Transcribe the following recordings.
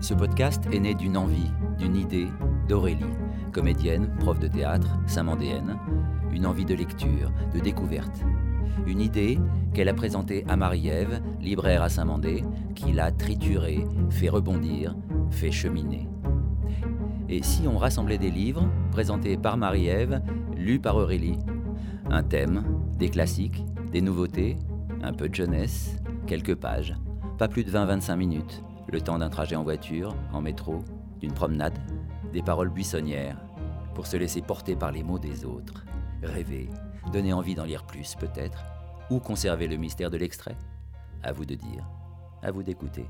Ce podcast est né d'une envie, d'une idée d'Aurélie, comédienne, prof de théâtre, saint-mandéenne, une envie de lecture, de découverte. Une idée qu'elle a présentée à Marie-Ève, libraire à Saint-Mandé, qui l'a triturée, fait rebondir, fait cheminer. Et si on rassemblait des livres, présentés par Marie-Ève, lus par Aurélie Un thème, des classiques, des nouveautés, un peu de jeunesse, quelques pages, pas plus de 20-25 minutes, le temps d'un trajet en voiture, en métro, d'une promenade, des paroles buissonnières, pour se laisser porter par les mots des autres, rêver, donner envie d'en lire plus peut-être, ou conserver le mystère de l'extrait. À vous de dire, à vous d'écouter.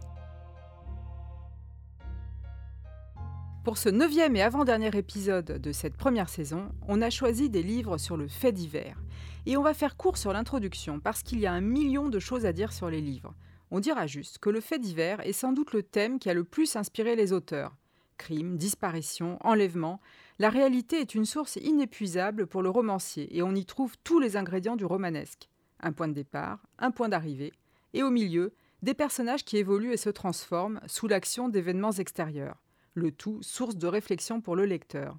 Pour ce neuvième et avant-dernier épisode de cette première saison, on a choisi des livres sur le fait divers. Et on va faire court sur l'introduction parce qu'il y a un million de choses à dire sur les livres. On dira juste que le fait divers est sans doute le thème qui a le plus inspiré les auteurs. Crimes, disparitions, enlèvements, la réalité est une source inépuisable pour le romancier et on y trouve tous les ingrédients du romanesque. Un point de départ, un point d'arrivée, et au milieu, des personnages qui évoluent et se transforment sous l'action d'événements extérieurs. Le tout source de réflexion pour le lecteur.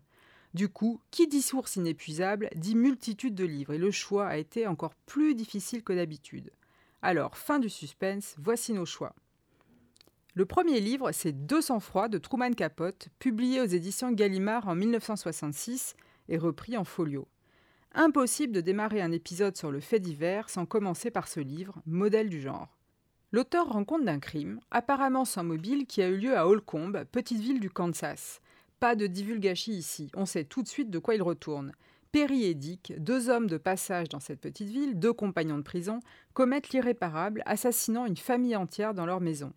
Du coup, qui dit source inépuisable dit multitude de livres et le choix a été encore plus difficile que d'habitude. Alors, fin du suspense, voici nos choix. Le premier livre, c'est Deux sang-froid de Truman Capote, publié aux éditions Gallimard en 1966 et repris en folio. Impossible de démarrer un épisode sur le fait divers sans commencer par ce livre, modèle du genre. L'auteur rend compte d'un crime, apparemment sans mobile, qui a eu lieu à Holcomb, petite ville du Kansas. Pas de divulgachie ici, on sait tout de suite de quoi il retourne. Perry et Dick, deux hommes de passage dans cette petite ville, deux compagnons de prison, commettent l'irréparable, assassinant une famille entière dans leur maison.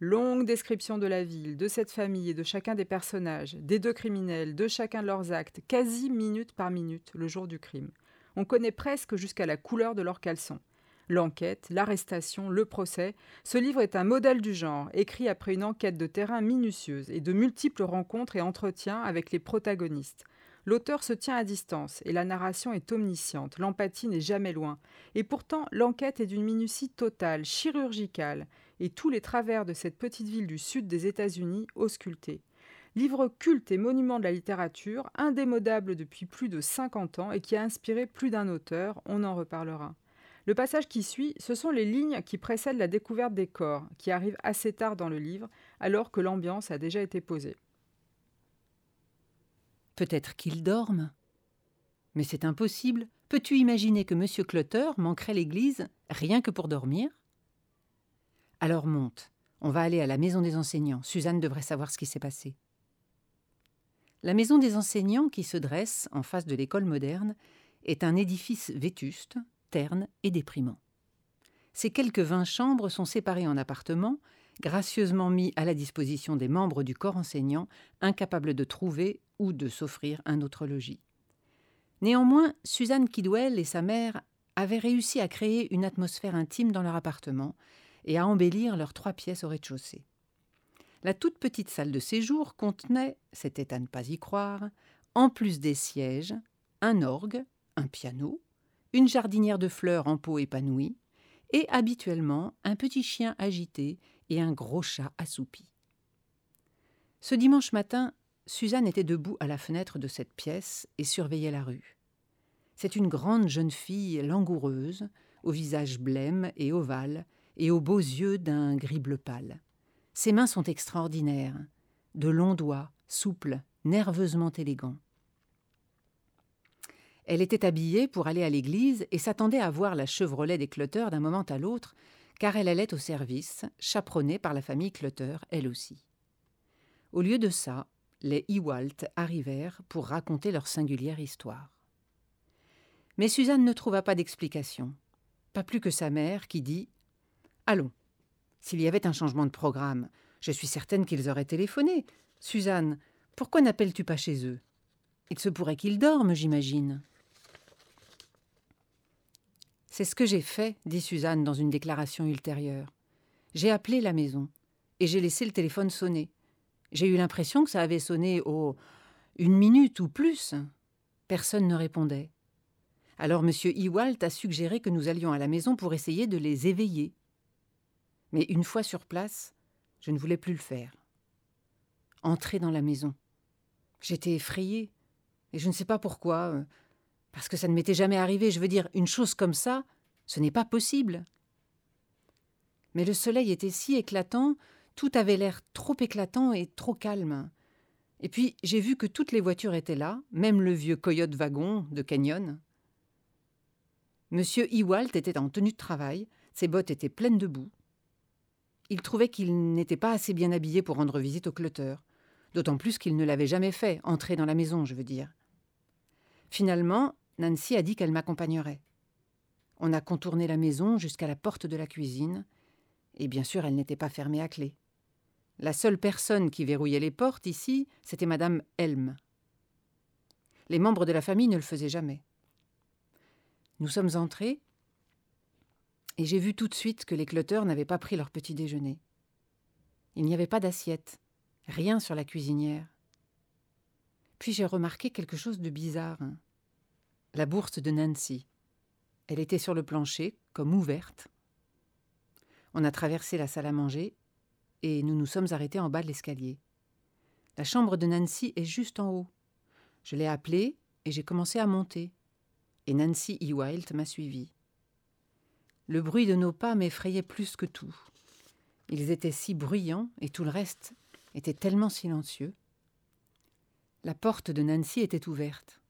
Longue description de la ville, de cette famille et de chacun des personnages, des deux criminels, de chacun de leurs actes, quasi minute par minute, le jour du crime. On connaît presque jusqu'à la couleur de leurs caleçons. L'enquête, l'arrestation, le procès, ce livre est un modèle du genre, écrit après une enquête de terrain minutieuse et de multiples rencontres et entretiens avec les protagonistes. L'auteur se tient à distance et la narration est omnisciente, l'empathie n'est jamais loin. Et pourtant, l'enquête est d'une minutie totale, chirurgicale, et tous les travers de cette petite ville du sud des États-Unis auscultés. Livre culte et monument de la littérature, indémodable depuis plus de 50 ans et qui a inspiré plus d'un auteur, on en reparlera. Le passage qui suit, ce sont les lignes qui précèdent la découverte des corps, qui arrivent assez tard dans le livre, alors que l'ambiance a déjà été posée. Peut-être qu'il dorme. Mais c'est impossible. Peux-tu imaginer que M. Clutter manquerait l'église rien que pour dormir? Alors monte. On va aller à la maison des enseignants. Suzanne devrait savoir ce qui s'est passé. La maison des enseignants, qui se dresse en face de l'école moderne, est un édifice vétuste, et déprimant. Ces quelques vingt chambres sont séparées en appartements, gracieusement mis à la disposition des membres du corps enseignant, incapables de trouver ou de s'offrir un autre logis. Néanmoins, Suzanne Kidwell et sa mère avaient réussi à créer une atmosphère intime dans leur appartement et à embellir leurs trois pièces au rez-de-chaussée. La toute petite salle de séjour contenait, c'était à ne pas y croire, en plus des sièges, un orgue, un piano, une jardinière de fleurs en pot épanouie, et habituellement un petit chien agité et un gros chat assoupi. Ce dimanche matin, Suzanne était debout à la fenêtre de cette pièce et surveillait la rue. C'est une grande jeune fille langoureuse, au visage blême et ovale, et aux beaux yeux d'un gris bleu pâle. Ses mains sont extraordinaires, de longs doigts, souples, nerveusement élégants. Elle était habillée pour aller à l'église et s'attendait à voir la Chevrolet des Clutter d'un moment à l'autre, car elle allait au service, chaperonnée par la famille Clutter, elle aussi. Au lieu de ça, les Ewalt arrivèrent pour raconter leur singulière histoire. Mais Suzanne ne trouva pas d'explication, pas plus que sa mère qui dit Allons, s'il y avait un changement de programme, je suis certaine qu'ils auraient téléphoné. Suzanne, pourquoi n'appelles-tu pas chez eux? Il se pourrait qu'ils dorment, j'imagine. C'est ce que j'ai fait, dit Suzanne dans une déclaration ultérieure. J'ai appelé la maison et j'ai laissé le téléphone sonner. J'ai eu l'impression que ça avait sonné au une minute ou plus. Personne ne répondait. Alors M. Ewalt a suggéré que nous allions à la maison pour essayer de les éveiller. Mais une fois sur place, je ne voulais plus le faire. Entrer dans la maison. J'étais effrayée, et je ne sais pas pourquoi, euh, parce que ça ne m'était jamais arrivé. Je veux dire, une chose comme ça, ce n'est pas possible. Mais le soleil était si éclatant, tout avait l'air trop éclatant et trop calme. Et puis j'ai vu que toutes les voitures étaient là, même le vieux coyote wagon de Canyon. Monsieur Ewalt était en tenue de travail, ses bottes étaient pleines de boue. Il trouvait qu'il n'était pas assez bien habillé pour rendre visite au clutter, d'autant plus qu'il ne l'avait jamais fait, entrer dans la maison, je veux dire. Finalement, Nancy a dit qu'elle m'accompagnerait. On a contourné la maison jusqu'à la porte de la cuisine, et bien sûr elle n'était pas fermée à clé. La seule personne qui verrouillait les portes ici, c'était Madame Helm. Les membres de la famille ne le faisaient jamais. Nous sommes entrés, et j'ai vu tout de suite que les cloteurs n'avaient pas pris leur petit déjeuner. Il n'y avait pas d'assiette, rien sur la cuisinière. Puis j'ai remarqué quelque chose de bizarre. La bourse de Nancy. Elle était sur le plancher, comme ouverte. On a traversé la salle à manger et nous nous sommes arrêtés en bas de l'escalier. La chambre de Nancy est juste en haut. Je l'ai appelée et j'ai commencé à monter. Et Nancy Ewalt m'a suivi. Le bruit de nos pas m'effrayait plus que tout. Ils étaient si bruyants et tout le reste était tellement silencieux. La porte de Nancy était ouverte.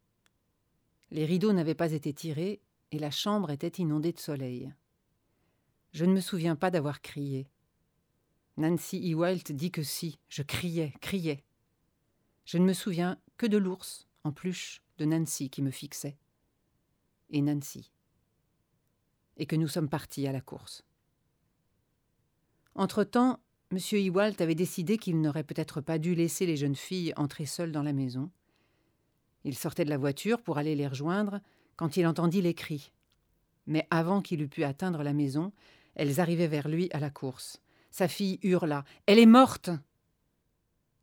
Les rideaux n'avaient pas été tirés et la chambre était inondée de soleil. Je ne me souviens pas d'avoir crié. Nancy Ewalt dit que si, je criais, criais. Je ne me souviens que de l'ours, en pluche, de Nancy qui me fixait. Et Nancy. Et que nous sommes partis à la course. Entre-temps, M. Ewalt avait décidé qu'il n'aurait peut-être pas dû laisser les jeunes filles entrer seules dans la maison. Il sortait de la voiture pour aller les rejoindre quand il entendit les cris. Mais avant qu'il eût pu atteindre la maison, elles arrivaient vers lui à la course. Sa fille hurla Elle est morte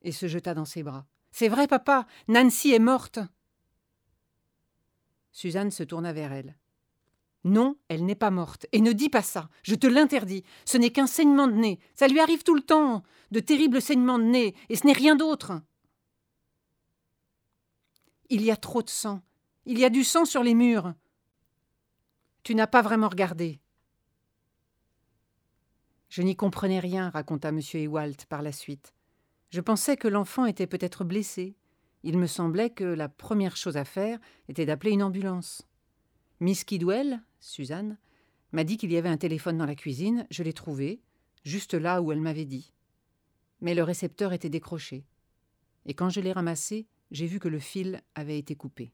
et se jeta dans ses bras. C'est vrai, papa, Nancy est morte. Suzanne se tourna vers elle. Non, elle n'est pas morte. Et ne dis pas ça. Je te l'interdis. Ce n'est qu'un saignement de nez. Ça lui arrive tout le temps. De terribles saignements de nez. Et ce n'est rien d'autre. Il y a trop de sang. Il y a du sang sur les murs. Tu n'as pas vraiment regardé. Je n'y comprenais rien, raconta M. Ewalt par la suite. Je pensais que l'enfant était peut-être blessé. Il me semblait que la première chose à faire était d'appeler une ambulance. Miss Kidwell, Suzanne, m'a dit qu'il y avait un téléphone dans la cuisine. Je l'ai trouvé, juste là où elle m'avait dit. Mais le récepteur était décroché. Et quand je l'ai ramassé, j'ai vu que le fil avait été coupé.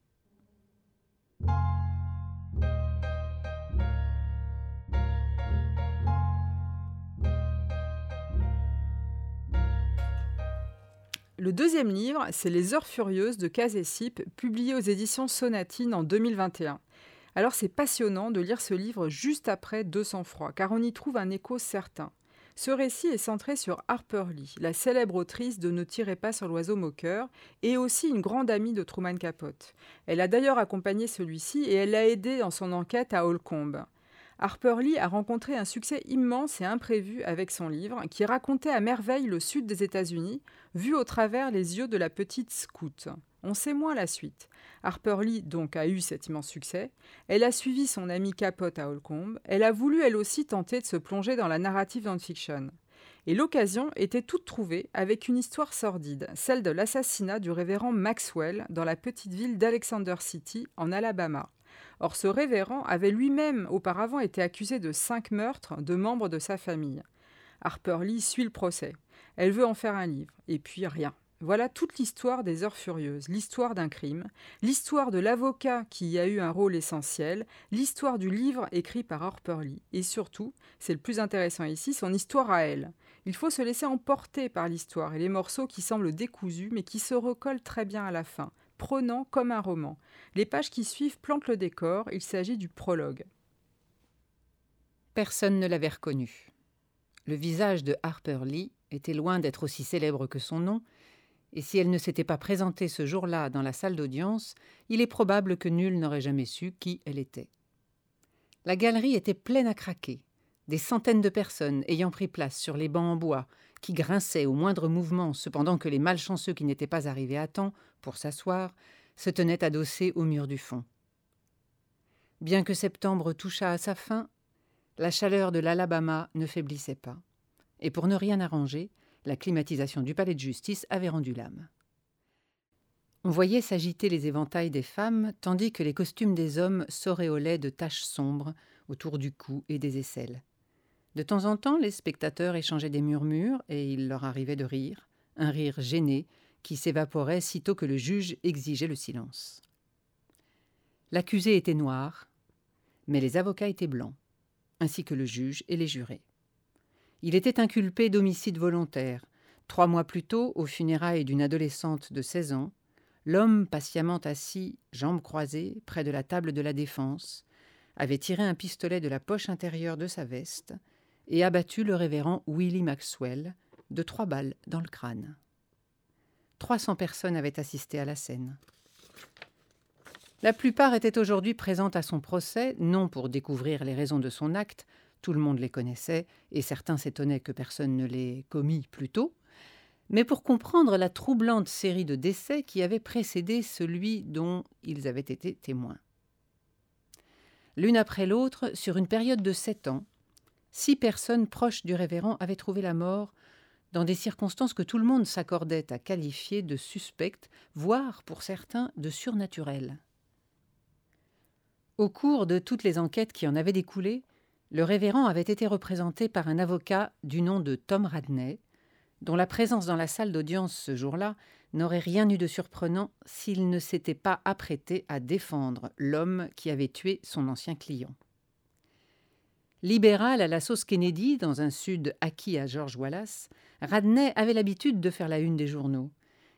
Le deuxième livre, c'est Les Heures Furieuses de Kazesip, publié aux éditions Sonatine en 2021. Alors c'est passionnant de lire ce livre juste après Deux sang-froid, car on y trouve un écho certain. Ce récit est centré sur Harper Lee, la célèbre autrice de Ne tirez pas sur l'oiseau moqueur, et aussi une grande amie de Truman Capote. Elle a d'ailleurs accompagné celui-ci et elle l'a aidé dans son enquête à Holcomb. Harper Lee a rencontré un succès immense et imprévu avec son livre, qui racontait à merveille le sud des États-Unis, vu au travers les yeux de la petite scout. On sait moins la suite. Harper Lee donc a eu cet immense succès. Elle a suivi son amie Capote à Holcomb. Elle a voulu elle aussi tenter de se plonger dans la narrative non-fiction. Et l'occasion était toute trouvée avec une histoire sordide, celle de l'assassinat du révérend Maxwell dans la petite ville d'Alexander City, en Alabama. Or, ce révérend avait lui-même auparavant été accusé de cinq meurtres de membres de sa famille. Harper Lee suit le procès. Elle veut en faire un livre, et puis rien. Voilà toute l'histoire des Heures Furieuses, l'histoire d'un crime, l'histoire de l'avocat qui y a eu un rôle essentiel, l'histoire du livre écrit par Harper Lee, et surtout, c'est le plus intéressant ici, son histoire à elle. Il faut se laisser emporter par l'histoire et les morceaux qui semblent décousus mais qui se recollent très bien à la fin, prenant comme un roman. Les pages qui suivent plantent le décor, il s'agit du prologue. Personne ne l'avait reconnu. Le visage de Harper Lee était loin d'être aussi célèbre que son nom, et si elle ne s'était pas présentée ce jour-là dans la salle d'audience, il est probable que nul n'aurait jamais su qui elle était. La galerie était pleine à craquer, des centaines de personnes ayant pris place sur les bancs en bois, qui grinçaient au moindre mouvement, cependant que les malchanceux qui n'étaient pas arrivés à temps pour s'asseoir se tenaient adossés au mur du fond. Bien que septembre touchât à sa fin, la chaleur de l'Alabama ne faiblissait pas, et pour ne rien arranger, la climatisation du palais de justice avait rendu l'âme. On voyait s'agiter les éventails des femmes, tandis que les costumes des hommes s'auréolaient de taches sombres autour du cou et des aisselles. De temps en temps, les spectateurs échangeaient des murmures, et il leur arrivait de rire, un rire gêné qui s'évaporait sitôt que le juge exigeait le silence. L'accusé était noir, mais les avocats étaient blancs, ainsi que le juge et les jurés. Il était inculpé d'homicide volontaire. Trois mois plus tôt, aux funérailles d'une adolescente de 16 ans, l'homme patiemment assis, jambes croisées, près de la table de la défense, avait tiré un pistolet de la poche intérieure de sa veste et abattu le révérend Willie Maxwell de trois balles dans le crâne. Trois cents personnes avaient assisté à la scène. La plupart étaient aujourd'hui présentes à son procès, non pour découvrir les raisons de son acte, tout le monde les connaissait, et certains s'étonnaient que personne ne l'ait commis plus tôt, mais pour comprendre la troublante série de décès qui avait précédé celui dont ils avaient été témoins. L'une après l'autre, sur une période de sept ans, six personnes proches du révérend avaient trouvé la mort dans des circonstances que tout le monde s'accordait à qualifier de suspectes, voire pour certains de surnaturelles. Au cours de toutes les enquêtes qui en avaient découlé, le révérend avait été représenté par un avocat du nom de Tom Radney, dont la présence dans la salle d'audience ce jour-là n'aurait rien eu de surprenant s'il ne s'était pas apprêté à défendre l'homme qui avait tué son ancien client. Libéral à la sauce Kennedy, dans un sud acquis à George Wallace, Radney avait l'habitude de faire la une des journaux.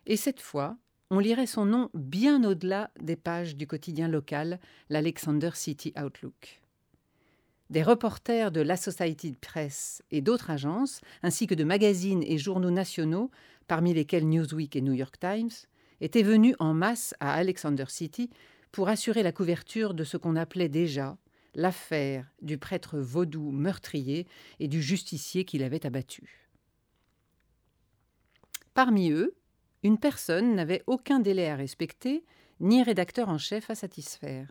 Et cette fois, on lirait son nom bien au-delà des pages du quotidien local, l'Alexander City Outlook. Des reporters de l'Associated Press et d'autres agences, ainsi que de magazines et journaux nationaux, parmi lesquels Newsweek et New York Times, étaient venus en masse à Alexander City pour assurer la couverture de ce qu'on appelait déjà l'affaire du prêtre vaudou meurtrier et du justicier qui l'avait abattu. Parmi eux, une personne n'avait aucun délai à respecter, ni rédacteur en chef à satisfaire.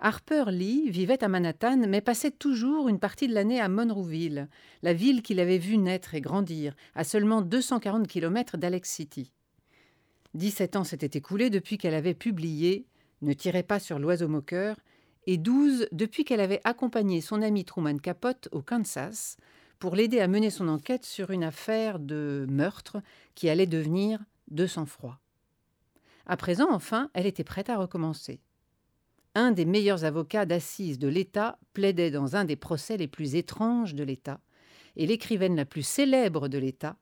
Harper Lee vivait à Manhattan, mais passait toujours une partie de l'année à Monroeville, la ville qu'il avait vue naître et grandir, à seulement 240 km d'Alex City. Dix-sept ans s'étaient écoulés depuis qu'elle avait publié Ne tirez pas sur l'oiseau moqueur, et douze depuis qu'elle avait accompagné son ami Truman Capote au Kansas pour l'aider à mener son enquête sur une affaire de meurtre qui allait devenir de sang-froid. À présent, enfin, elle était prête à recommencer. Un des meilleurs avocats d'assises de l'État plaidait dans un des procès les plus étranges de l'État, et l'écrivaine la plus célèbre de l'État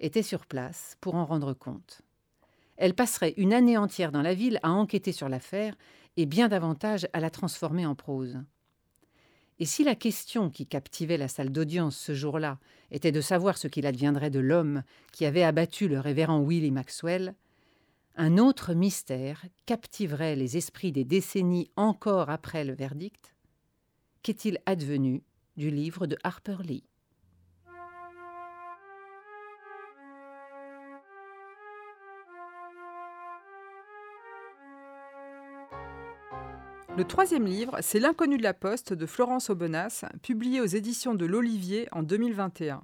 était sur place pour en rendre compte. Elle passerait une année entière dans la ville à enquêter sur l'affaire et bien davantage à la transformer en prose. Et si la question qui captivait la salle d'audience ce jour-là était de savoir ce qu'il adviendrait de l'homme qui avait abattu le révérend Willie Maxwell, un autre mystère captiverait les esprits des décennies encore après le verdict. Qu'est-il advenu du livre de Harper Lee? Le troisième livre, c'est L'inconnu de la poste de Florence Aubenas, publié aux éditions de l'Olivier en 2021.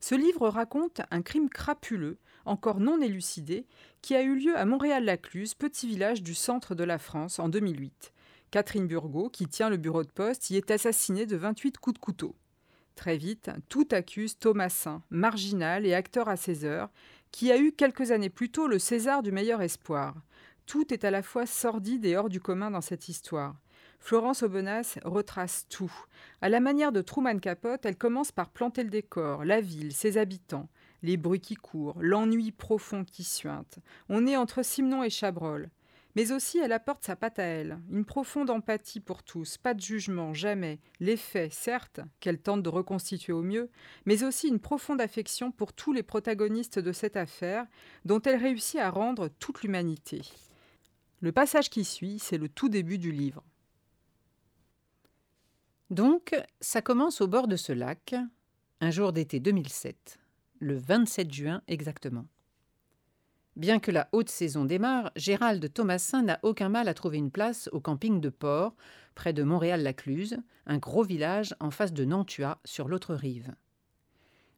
Ce livre raconte un crime crapuleux, encore non élucidé, qui a eu lieu à Montréal-Lacluse, petit village du centre de la France, en 2008. Catherine Burgot, qui tient le bureau de poste, y est assassinée de 28 coups de couteau. Très vite, tout accuse Thomasin, marginal et acteur à ses heures, qui a eu quelques années plus tôt le César du meilleur espoir. Tout est à la fois sordide et hors du commun dans cette histoire. Florence Aubenas retrace tout. À la manière de Truman Capote, elle commence par planter le décor, la ville, ses habitants, les bruits qui courent, l'ennui profond qui suinte. On est entre Simon et Chabrol. Mais aussi, elle apporte sa patte à elle, une profonde empathie pour tous, pas de jugement, jamais. Les faits, certes, qu'elle tente de reconstituer au mieux, mais aussi une profonde affection pour tous les protagonistes de cette affaire, dont elle réussit à rendre toute l'humanité. Le passage qui suit, c'est le tout début du livre. Donc, ça commence au bord de ce lac, un jour d'été 2007, le 27 juin exactement. Bien que la haute saison démarre, Gérald Thomasin n'a aucun mal à trouver une place au camping de Port, près de Montréal-Lacluse, un gros village en face de Nantua, sur l'autre rive.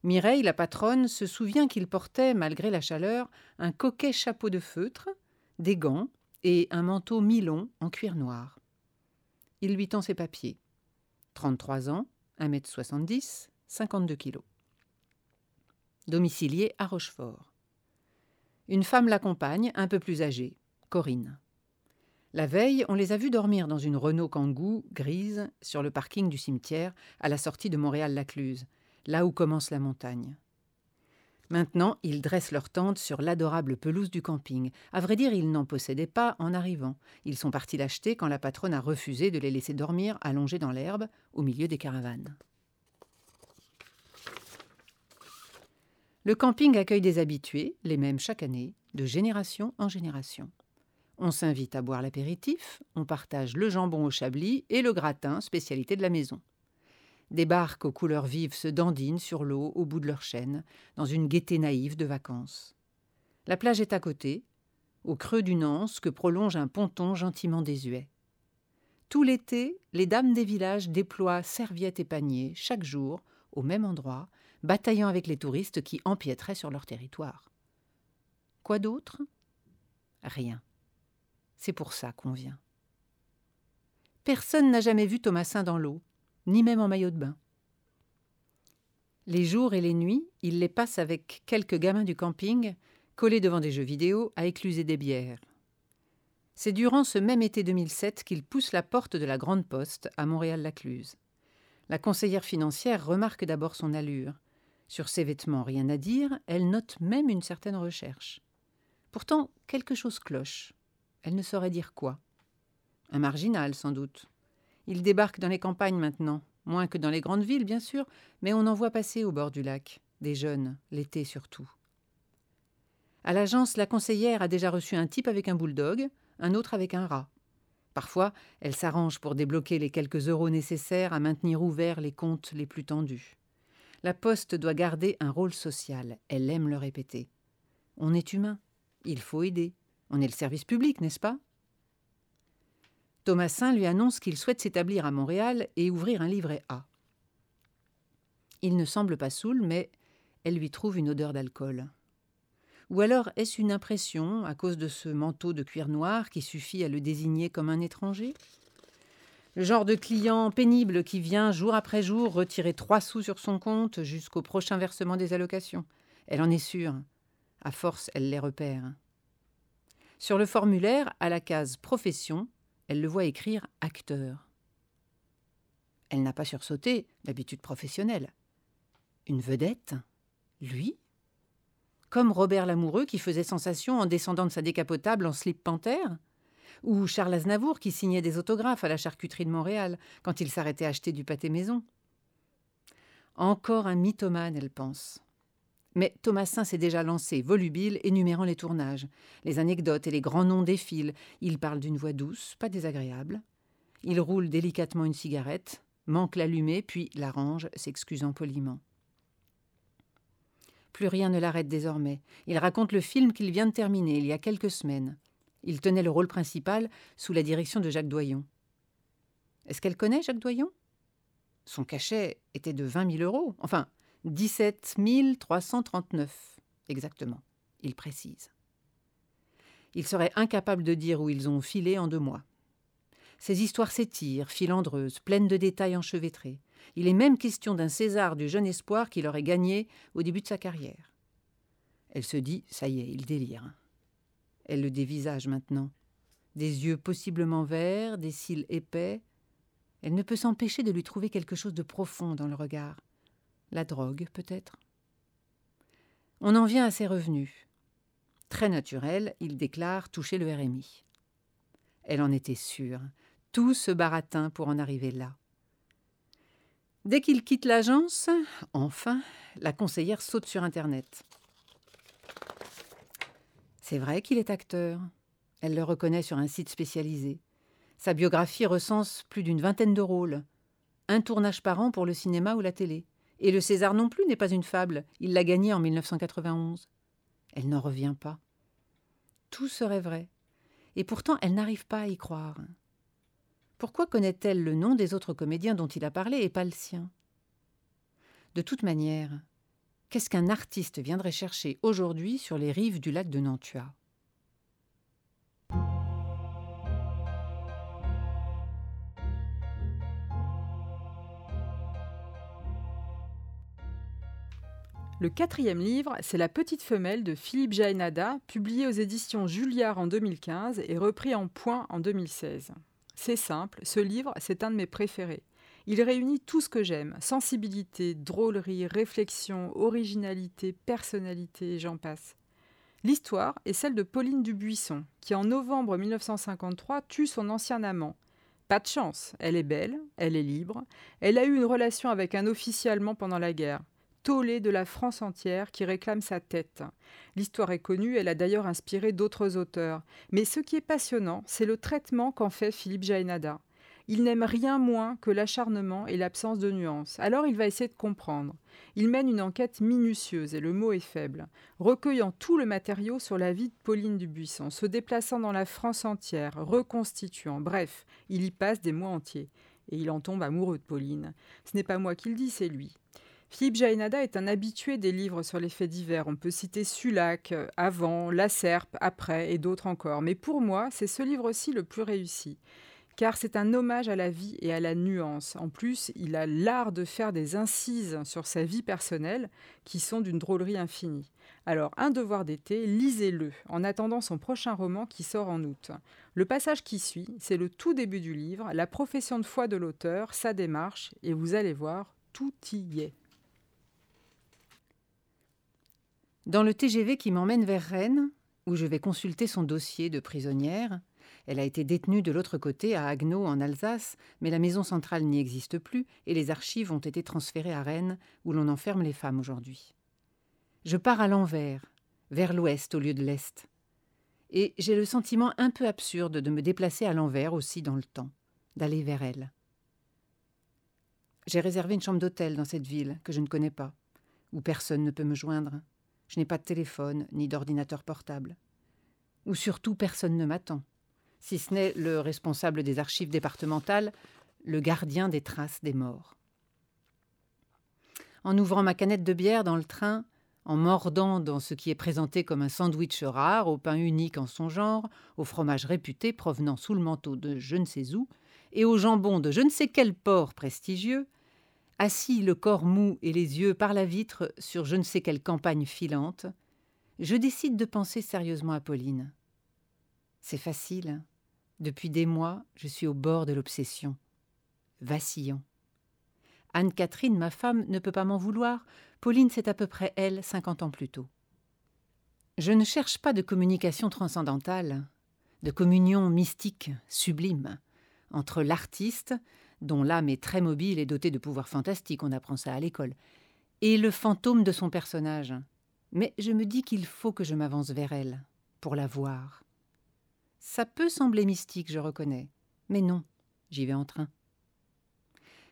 Mireille, la patronne, se souvient qu'il portait, malgré la chaleur, un coquet chapeau de feutre, des gants et un manteau mi-long en cuir noir. Il lui tend ses papiers. 33 ans, 1m70, 52 kg. Domicilié à Rochefort. Une femme l'accompagne, un peu plus âgée, Corinne. La veille, on les a vus dormir dans une Renault Kangoo grise sur le parking du cimetière à la sortie de Montréal-Lacluse, là où commence la montagne. Maintenant, ils dressent leur tente sur l'adorable pelouse du camping. À vrai dire, ils n'en possédaient pas en arrivant. Ils sont partis l'acheter quand la patronne a refusé de les laisser dormir allongés dans l'herbe au milieu des caravanes. Le camping accueille des habitués, les mêmes chaque année, de génération en génération. On s'invite à boire l'apéritif, on partage le jambon au chablis et le gratin, spécialité de la maison. Des barques aux couleurs vives se dandinent sur l'eau au bout de leur chaîne, dans une gaieté naïve de vacances. La plage est à côté, au creux d'une anse que prolonge un ponton gentiment désuet. Tout l'été, les dames des villages déploient serviettes et paniers, chaque jour, au même endroit, bataillant avec les touristes qui empiéteraient sur leur territoire. Quoi d'autre? Rien. C'est pour ça qu'on vient. Personne n'a jamais vu Thomasin dans l'eau, ni même en maillot de bain. Les jours et les nuits, il les passe avec quelques gamins du camping, collés devant des jeux vidéo, à écluser des bières. C'est durant ce même été 2007 qu'il pousse la porte de la Grande Poste à Montréal-Lacluse. La conseillère financière remarque d'abord son allure. Sur ses vêtements, rien à dire, elle note même une certaine recherche. Pourtant, quelque chose cloche. Elle ne saurait dire quoi. Un marginal, sans doute. Il débarque dans les campagnes maintenant, moins que dans les grandes villes, bien sûr, mais on en voit passer au bord du lac, des jeunes, l'été surtout. À l'agence, la conseillère a déjà reçu un type avec un bulldog, un autre avec un rat. Parfois, elle s'arrange pour débloquer les quelques euros nécessaires à maintenir ouverts les comptes les plus tendus. La Poste doit garder un rôle social, elle aime le répéter. On est humain, il faut aider. On est le service public, n'est-ce pas? Thomasin lui annonce qu'il souhaite s'établir à Montréal et ouvrir un livret A. Il ne semble pas saoul, mais elle lui trouve une odeur d'alcool. Ou alors est-ce une impression à cause de ce manteau de cuir noir qui suffit à le désigner comme un étranger? Le genre de client pénible qui vient jour après jour retirer trois sous sur son compte jusqu'au prochain versement des allocations. Elle en est sûre. À force, elle les repère. Sur le formulaire, à la case Profession, elle le voit écrire acteur. Elle n'a pas sursauté, d'habitude professionnelle. Une vedette? Lui? Comme Robert Lamoureux qui faisait sensation en descendant de sa décapotable en slip panthère? Ou Charles Aznavour qui signait des autographes à la charcuterie de Montréal quand il s'arrêtait acheter du pâté maison? Encore un mythomane, elle pense. Mais Thomasin s'est déjà lancé, volubile, énumérant les tournages. Les anecdotes et les grands noms défilent. Il parle d'une voix douce, pas désagréable. Il roule délicatement une cigarette, manque l'allumer, puis l'arrange, s'excusant poliment. Plus rien ne l'arrête désormais. Il raconte le film qu'il vient de terminer il y a quelques semaines. Il tenait le rôle principal sous la direction de Jacques Doyon. Est-ce qu'elle connaît Jacques Doyon? Son cachet était de 20 000 euros. Enfin, 17 339 exactement, il précise. Il serait incapable de dire où ils ont filé en deux mois. Ces histoires s'étirent, filandreuses, pleines de détails enchevêtrés. Il est même question d'un César du jeune espoir qu'il aurait gagné au début de sa carrière. Elle se dit Ça y est, il délire. Elle le dévisage maintenant. Des yeux possiblement verts, des cils épais. Elle ne peut s'empêcher de lui trouver quelque chose de profond dans le regard. La drogue, peut-être? On en vient à ses revenus. Très naturel, il déclare toucher le RMI. Elle en était sûre. Tout ce baratin pour en arriver là. Dès qu'il quitte l'agence, enfin, la conseillère saute sur Internet. C'est vrai qu'il est acteur. Elle le reconnaît sur un site spécialisé. Sa biographie recense plus d'une vingtaine de rôles. Un tournage par an pour le cinéma ou la télé. Et le César non plus n'est pas une fable. Il l'a gagné en 1991. Elle n'en revient pas. Tout serait vrai. Et pourtant, elle n'arrive pas à y croire. Pourquoi connaît-elle le nom des autres comédiens dont il a parlé et pas le sien? De toute manière, qu'est-ce qu'un artiste viendrait chercher aujourd'hui sur les rives du lac de Nantua? Le quatrième livre, c'est La petite femelle de Philippe Jaénada, publié aux éditions Julliard en 2015 et repris en point en 2016. C'est simple, ce livre, c'est un de mes préférés. Il réunit tout ce que j'aime sensibilité, drôlerie, réflexion, originalité, personnalité, j'en passe. L'histoire est celle de Pauline Dubuisson, qui en novembre 1953 tue son ancien amant. Pas de chance, elle est belle, elle est libre, elle a eu une relation avec un officier allemand pendant la guerre tollé de la France entière qui réclame sa tête. L'histoire est connue, elle a d'ailleurs inspiré d'autres auteurs. Mais ce qui est passionnant, c'est le traitement qu'en fait Philippe Jaénada. Il n'aime rien moins que l'acharnement et l'absence de nuances. Alors il va essayer de comprendre. Il mène une enquête minutieuse, et le mot est faible, recueillant tout le matériau sur la vie de Pauline Dubuisson, se déplaçant dans la France entière, reconstituant, bref, il y passe des mois entiers. Et il en tombe amoureux de Pauline. Ce n'est pas moi qui le dis, c'est lui. Philippe Jaénada est un habitué des livres sur les faits divers. On peut citer Sulac, euh, Avant, La Serpe, Après et d'autres encore. Mais pour moi, c'est ce livre-ci le plus réussi. Car c'est un hommage à la vie et à la nuance. En plus, il a l'art de faire des incises sur sa vie personnelle qui sont d'une drôlerie infinie. Alors, un devoir d'été, lisez-le en attendant son prochain roman qui sort en août. Le passage qui suit, c'est le tout début du livre, la profession de foi de l'auteur, sa démarche, et vous allez voir, tout y est. Dans le TGV qui m'emmène vers Rennes, où je vais consulter son dossier de prisonnière, elle a été détenue de l'autre côté, à Agneau, en Alsace, mais la maison centrale n'y existe plus et les archives ont été transférées à Rennes, où l'on enferme les femmes aujourd'hui. Je pars à l'envers, vers l'ouest au lieu de l'est. Et j'ai le sentiment un peu absurde de me déplacer à l'envers aussi dans le temps, d'aller vers elle. J'ai réservé une chambre d'hôtel dans cette ville que je ne connais pas, où personne ne peut me joindre. Je n'ai pas de téléphone ni d'ordinateur portable. Ou surtout personne ne m'attend, si ce n'est le responsable des archives départementales, le gardien des traces des morts. En ouvrant ma canette de bière dans le train, en mordant dans ce qui est présenté comme un sandwich rare, au pain unique en son genre, au fromage réputé provenant sous le manteau de je ne sais où, et au jambon de je ne sais quel port prestigieux, assis le corps mou et les yeux par la vitre sur je ne sais quelle campagne filante, je décide de penser sérieusement à Pauline. C'est facile. Depuis des mois, je suis au bord de l'obsession. Vacillant. Anne-Catherine, ma femme, ne peut pas m'en vouloir. Pauline, c'est à peu près elle, cinquante ans plus tôt. Je ne cherche pas de communication transcendantale, de communion mystique, sublime, entre l'artiste, dont l'âme est très mobile et dotée de pouvoirs fantastiques, on apprend ça à l'école, et le fantôme de son personnage. Mais je me dis qu'il faut que je m'avance vers elle, pour la voir. Ça peut sembler mystique, je reconnais, mais non, j'y vais en train.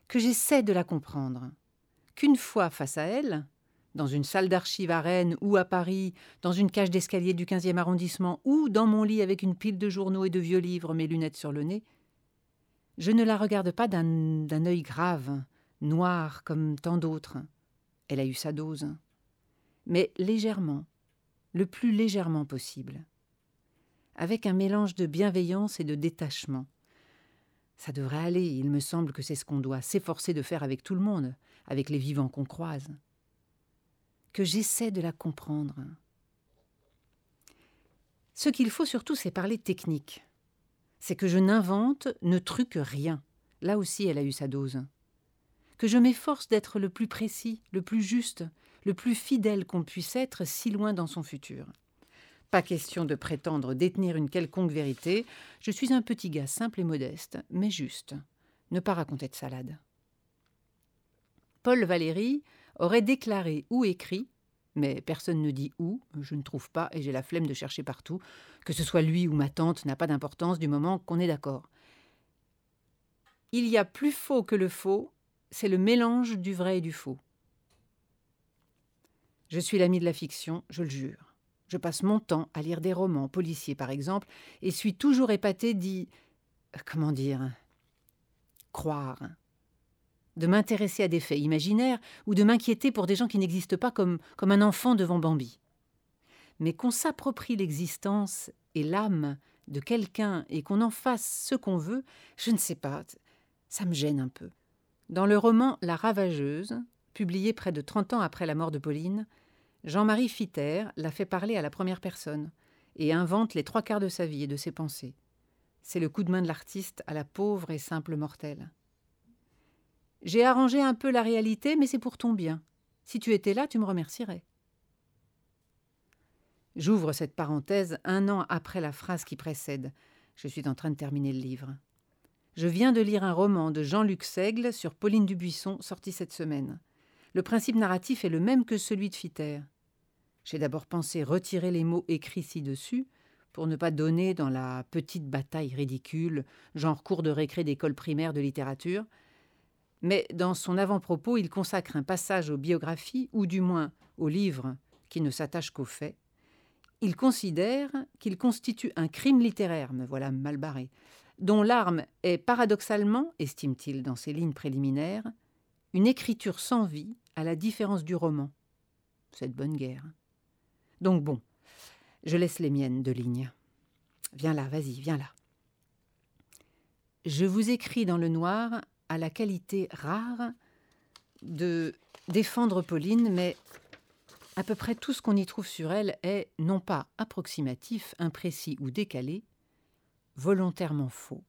Que j'essaie de la comprendre, qu'une fois face à elle, dans une salle d'archives à Rennes ou à Paris, dans une cage d'escalier du 15e arrondissement ou dans mon lit avec une pile de journaux et de vieux livres, mes lunettes sur le nez, je ne la regarde pas d'un œil grave, noir comme tant d'autres. Elle a eu sa dose. Mais légèrement, le plus légèrement possible. Avec un mélange de bienveillance et de détachement. Ça devrait aller, il me semble que c'est ce qu'on doit s'efforcer de faire avec tout le monde, avec les vivants qu'on croise. Que j'essaie de la comprendre. Ce qu'il faut surtout, c'est parler technique c'est que je n'invente, ne truque rien. Là aussi, elle a eu sa dose. Que je m'efforce d'être le plus précis, le plus juste, le plus fidèle qu'on puisse être si loin dans son futur. Pas question de prétendre détenir une quelconque vérité. Je suis un petit gars simple et modeste, mais juste. Ne pas raconter de salade. Paul Valéry aurait déclaré ou écrit, mais personne ne dit où, je ne trouve pas et j'ai la flemme de chercher partout, que ce soit lui ou ma tante n'a pas d'importance du moment qu'on est d'accord. Il y a plus faux que le faux, c'est le mélange du vrai et du faux. Je suis l'ami de la fiction, je le jure. Je passe mon temps à lire des romans policiers, par exemple, et suis toujours épaté d'y. comment dire croire. De m'intéresser à des faits imaginaires ou de m'inquiéter pour des gens qui n'existent pas comme, comme un enfant devant Bambi. Mais qu'on s'approprie l'existence et l'âme de quelqu'un et qu'on en fasse ce qu'on veut, je ne sais pas, ça me gêne un peu. Dans le roman La Ravageuse, publié près de trente ans après la mort de Pauline, Jean-Marie Fitter l'a fait parler à la première personne et invente les trois quarts de sa vie et de ses pensées. C'est le coup de main de l'artiste à la pauvre et simple mortelle. J'ai arrangé un peu la réalité, mais c'est pour ton bien. Si tu étais là, tu me remercierais. J'ouvre cette parenthèse un an après la phrase qui précède. Je suis en train de terminer le livre. Je viens de lire un roman de Jean-Luc Seigle sur Pauline Dubuisson, sorti cette semaine. Le principe narratif est le même que celui de Fitter. J'ai d'abord pensé retirer les mots écrits ci-dessus, pour ne pas donner dans la petite bataille ridicule, genre cours de récré d'école primaire de littérature. Mais dans son avant-propos, il consacre un passage aux biographies, ou du moins aux livres qui ne s'attachent qu'aux faits. Il considère qu'il constitue un crime littéraire, me voilà mal barré, dont l'arme est paradoxalement, estime-t-il dans ses lignes préliminaires, une écriture sans vie, à la différence du roman. Cette bonne guerre. Donc bon, je laisse les miennes de ligne. Viens là, vas-y, viens là. Je vous écris dans le noir à la qualité rare de défendre Pauline, mais à peu près tout ce qu'on y trouve sur elle est non pas approximatif, imprécis ou décalé, volontairement faux.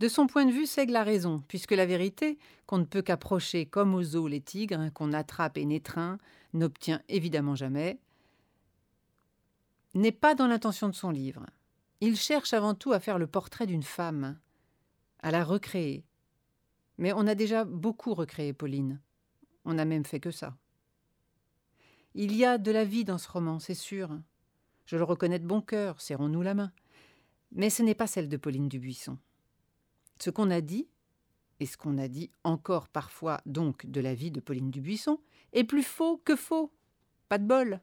De son point de vue, Seigle a raison, puisque la vérité, qu'on ne peut qu'approcher comme aux eaux les tigres, qu'on attrape et n'étreint, n'obtient évidemment jamais, n'est pas dans l'intention de son livre. Il cherche avant tout à faire le portrait d'une femme, à la recréer. Mais on a déjà beaucoup recréé Pauline. On n'a même fait que ça. Il y a de la vie dans ce roman, c'est sûr. Je le reconnais de bon cœur, serrons-nous la main. Mais ce n'est pas celle de Pauline Dubuisson. Ce qu'on a dit, et ce qu'on a dit encore parfois donc de la vie de Pauline Dubuisson, est plus faux que faux. Pas de bol.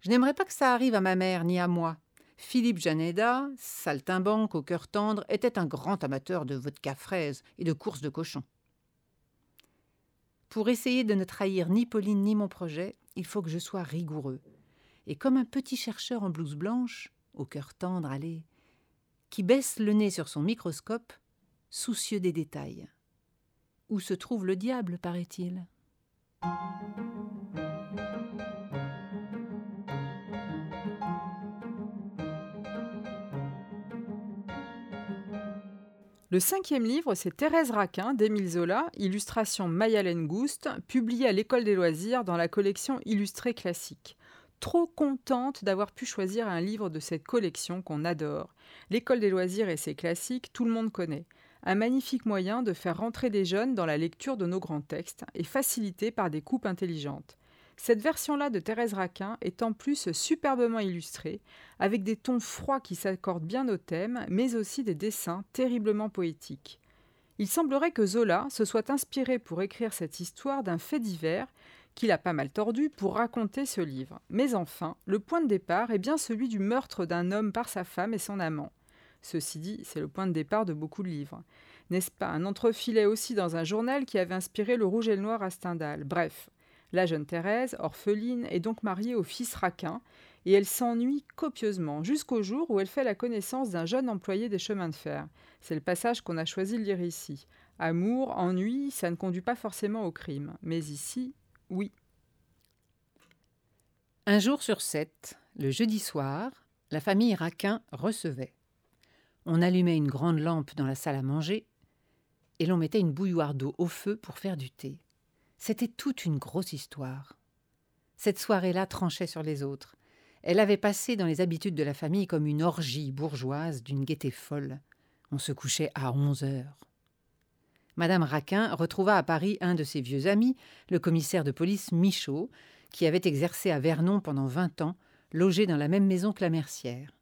Je n'aimerais pas que ça arrive à ma mère ni à moi. Philippe Janeda, saltimbanque au cœur tendre, était un grand amateur de vodka fraise et de courses de cochons. Pour essayer de ne trahir ni Pauline ni mon projet, il faut que je sois rigoureux. Et comme un petit chercheur en blouse blanche, au cœur tendre, allez, qui baisse le nez sur son microscope, soucieux des détails. Où se trouve le diable, paraît-il? Le cinquième livre, c'est Thérèse Raquin d'Émile Zola, illustration Mayalène Gouste, publié à l'École des loisirs dans la collection Illustrée classique trop contente d'avoir pu choisir un livre de cette collection qu'on adore. L'école des loisirs et ses classiques, tout le monde connaît. Un magnifique moyen de faire rentrer des jeunes dans la lecture de nos grands textes et facilité par des coupes intelligentes. Cette version-là de Thérèse Raquin est en plus superbement illustrée, avec des tons froids qui s'accordent bien au thème, mais aussi des dessins terriblement poétiques. Il semblerait que Zola se soit inspiré pour écrire cette histoire d'un fait divers qu'il a pas mal tordu pour raconter ce livre. Mais enfin, le point de départ est bien celui du meurtre d'un homme par sa femme et son amant. Ceci dit, c'est le point de départ de beaucoup de livres. N'est-ce pas un entrefilet aussi dans un journal qui avait inspiré Le Rouge et le Noir à Stendhal? Bref, la jeune Thérèse, orpheline, est donc mariée au fils Raquin, et elle s'ennuie copieusement, jusqu'au jour où elle fait la connaissance d'un jeune employé des chemins de fer. C'est le passage qu'on a choisi de lire ici. Amour, ennui, ça ne conduit pas forcément au crime. Mais ici, oui. Un jour sur sept, le jeudi soir, la famille Raquin recevait. On allumait une grande lampe dans la salle à manger et l'on mettait une bouilloire d'eau au feu pour faire du thé. C'était toute une grosse histoire. Cette soirée-là tranchait sur les autres. Elle avait passé dans les habitudes de la famille comme une orgie bourgeoise d'une gaieté folle. On se couchait à onze heures. Madame Raquin retrouva à Paris un de ses vieux amis, le commissaire de police Michaud, qui avait exercé à Vernon pendant vingt ans, logé dans la même maison que la mercière.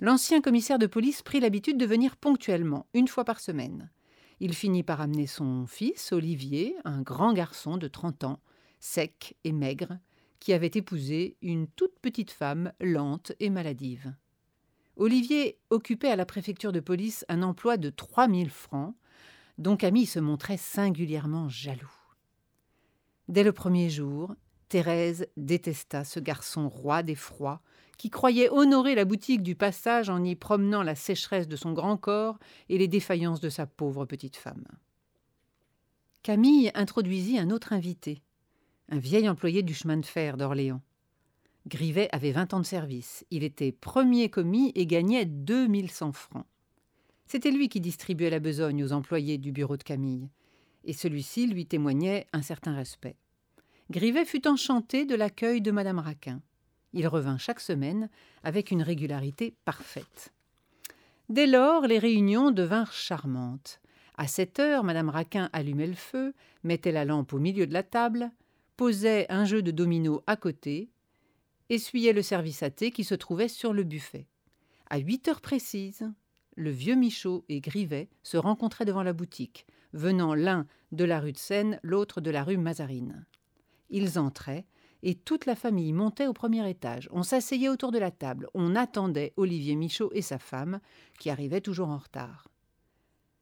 L'ancien commissaire de police prit l'habitude de venir ponctuellement, une fois par semaine. Il finit par amener son fils, Olivier, un grand garçon de trente ans, sec et maigre, qui avait épousé une toute petite femme lente et maladive. Olivier occupait à la préfecture de police un emploi de trois mille francs, dont Camille se montrait singulièrement jaloux. Dès le premier jour, Thérèse détesta ce garçon roi des froids, qui croyait honorer la boutique du passage en y promenant la sécheresse de son grand corps et les défaillances de sa pauvre petite femme. Camille introduisit un autre invité, un vieil employé du chemin de fer d'Orléans. Grivet avait vingt ans de service. Il était premier commis et gagnait deux mille cent francs. C'était lui qui distribuait la besogne aux employés du bureau de Camille, et celui-ci lui témoignait un certain respect. Grivet fut enchanté de l'accueil de Madame Raquin. Il revint chaque semaine avec une régularité parfaite. Dès lors, les réunions devinrent charmantes. À sept heures, Madame Raquin allumait le feu, mettait la lampe au milieu de la table, posait un jeu de dominos à côté, essuyait le service à thé qui se trouvait sur le buffet. À huit heures précises, le vieux Michaud et Grivet se rencontraient devant la boutique, venant l'un de la rue de Seine, l'autre de la rue Mazarine. Ils entraient, et toute la famille montait au premier étage. On s'asseyait autour de la table. On attendait Olivier Michaud et sa femme, qui arrivaient toujours en retard.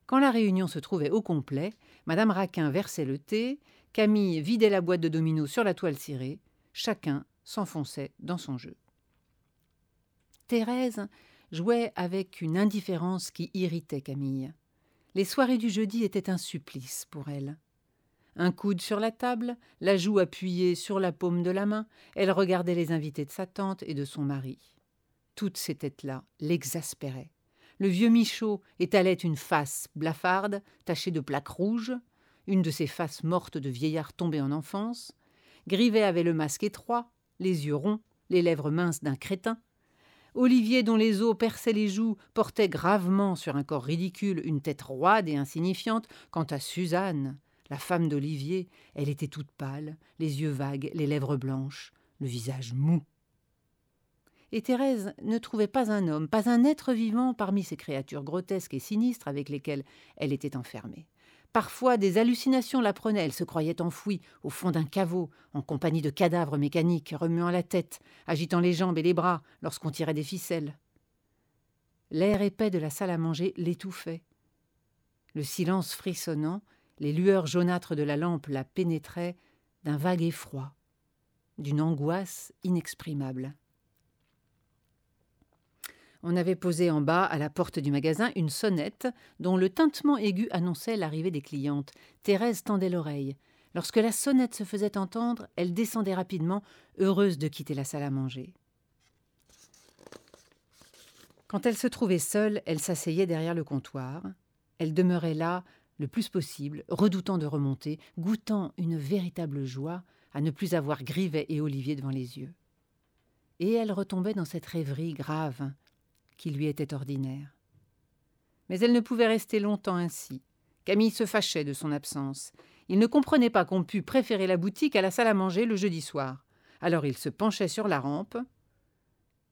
Quand la réunion se trouvait au complet, Madame Raquin versait le thé, Camille vidait la boîte de dominos sur la toile cirée, chacun s'enfonçait dans son jeu. Thérèse jouait avec une indifférence qui irritait Camille. Les soirées du jeudi étaient un supplice pour elle. Un coude sur la table, la joue appuyée sur la paume de la main, elle regardait les invités de sa tante et de son mari. Toutes ces têtes-là l'exaspéraient. Le vieux Michaud étalait une face blafarde, tachée de plaques rouges, une de ces faces mortes de vieillard tombé en enfance. Grivet avait le masque étroit, les yeux ronds, les lèvres minces d'un crétin. Olivier, dont les os perçaient les joues, portait gravement sur un corps ridicule une tête roide et insignifiante. Quant à Suzanne, la femme d'Olivier, elle était toute pâle, les yeux vagues, les lèvres blanches, le visage mou. Et Thérèse ne trouvait pas un homme, pas un être vivant parmi ces créatures grotesques et sinistres avec lesquelles elle était enfermée. Parfois, des hallucinations la prenaient. Elle se croyait enfouie au fond d'un caveau, en compagnie de cadavres mécaniques, remuant la tête, agitant les jambes et les bras lorsqu'on tirait des ficelles. L'air épais de la salle à manger l'étouffait. Le silence frissonnant, les lueurs jaunâtres de la lampe la pénétraient d'un vague effroi, d'une angoisse inexprimable. On avait posé en bas, à la porte du magasin, une sonnette dont le tintement aigu annonçait l'arrivée des clientes. Thérèse tendait l'oreille. Lorsque la sonnette se faisait entendre, elle descendait rapidement, heureuse de quitter la salle à manger. Quand elle se trouvait seule, elle s'asseyait derrière le comptoir. Elle demeurait là le plus possible, redoutant de remonter, goûtant une véritable joie à ne plus avoir Grivet et Olivier devant les yeux. Et elle retombait dans cette rêverie grave, qui lui était ordinaire. Mais elle ne pouvait rester longtemps ainsi. Camille se fâchait de son absence. Il ne comprenait pas qu'on pût préférer la boutique à la salle à manger le jeudi soir. Alors il se penchait sur la rampe.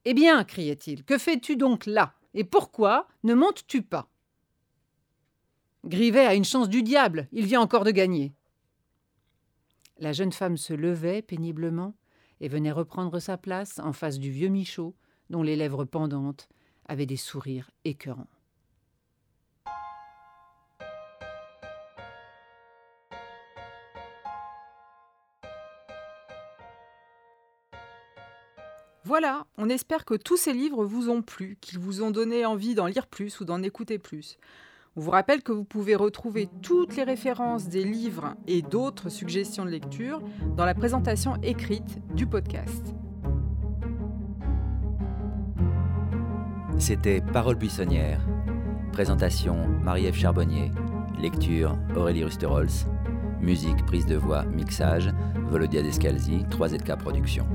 Eh bien, criait-il, que fais-tu donc là? Et pourquoi ne montes-tu pas? Grivet a une chance du diable, il vient encore de gagner. La jeune femme se levait péniblement et venait reprendre sa place en face du vieux Michaud, dont les lèvres pendantes avaient des sourires écœurants. Voilà, on espère que tous ces livres vous ont plu, qu'ils vous ont donné envie d'en lire plus ou d'en écouter plus. On vous rappelle que vous pouvez retrouver toutes les références des livres et d'autres suggestions de lecture dans la présentation écrite du podcast. C'était Parole buissonnière. Présentation Marie-Ève Charbonnier. Lecture Aurélie Rusterholz. Musique, prise de voix, mixage, Volodia Descalzi, 3ZK Productions.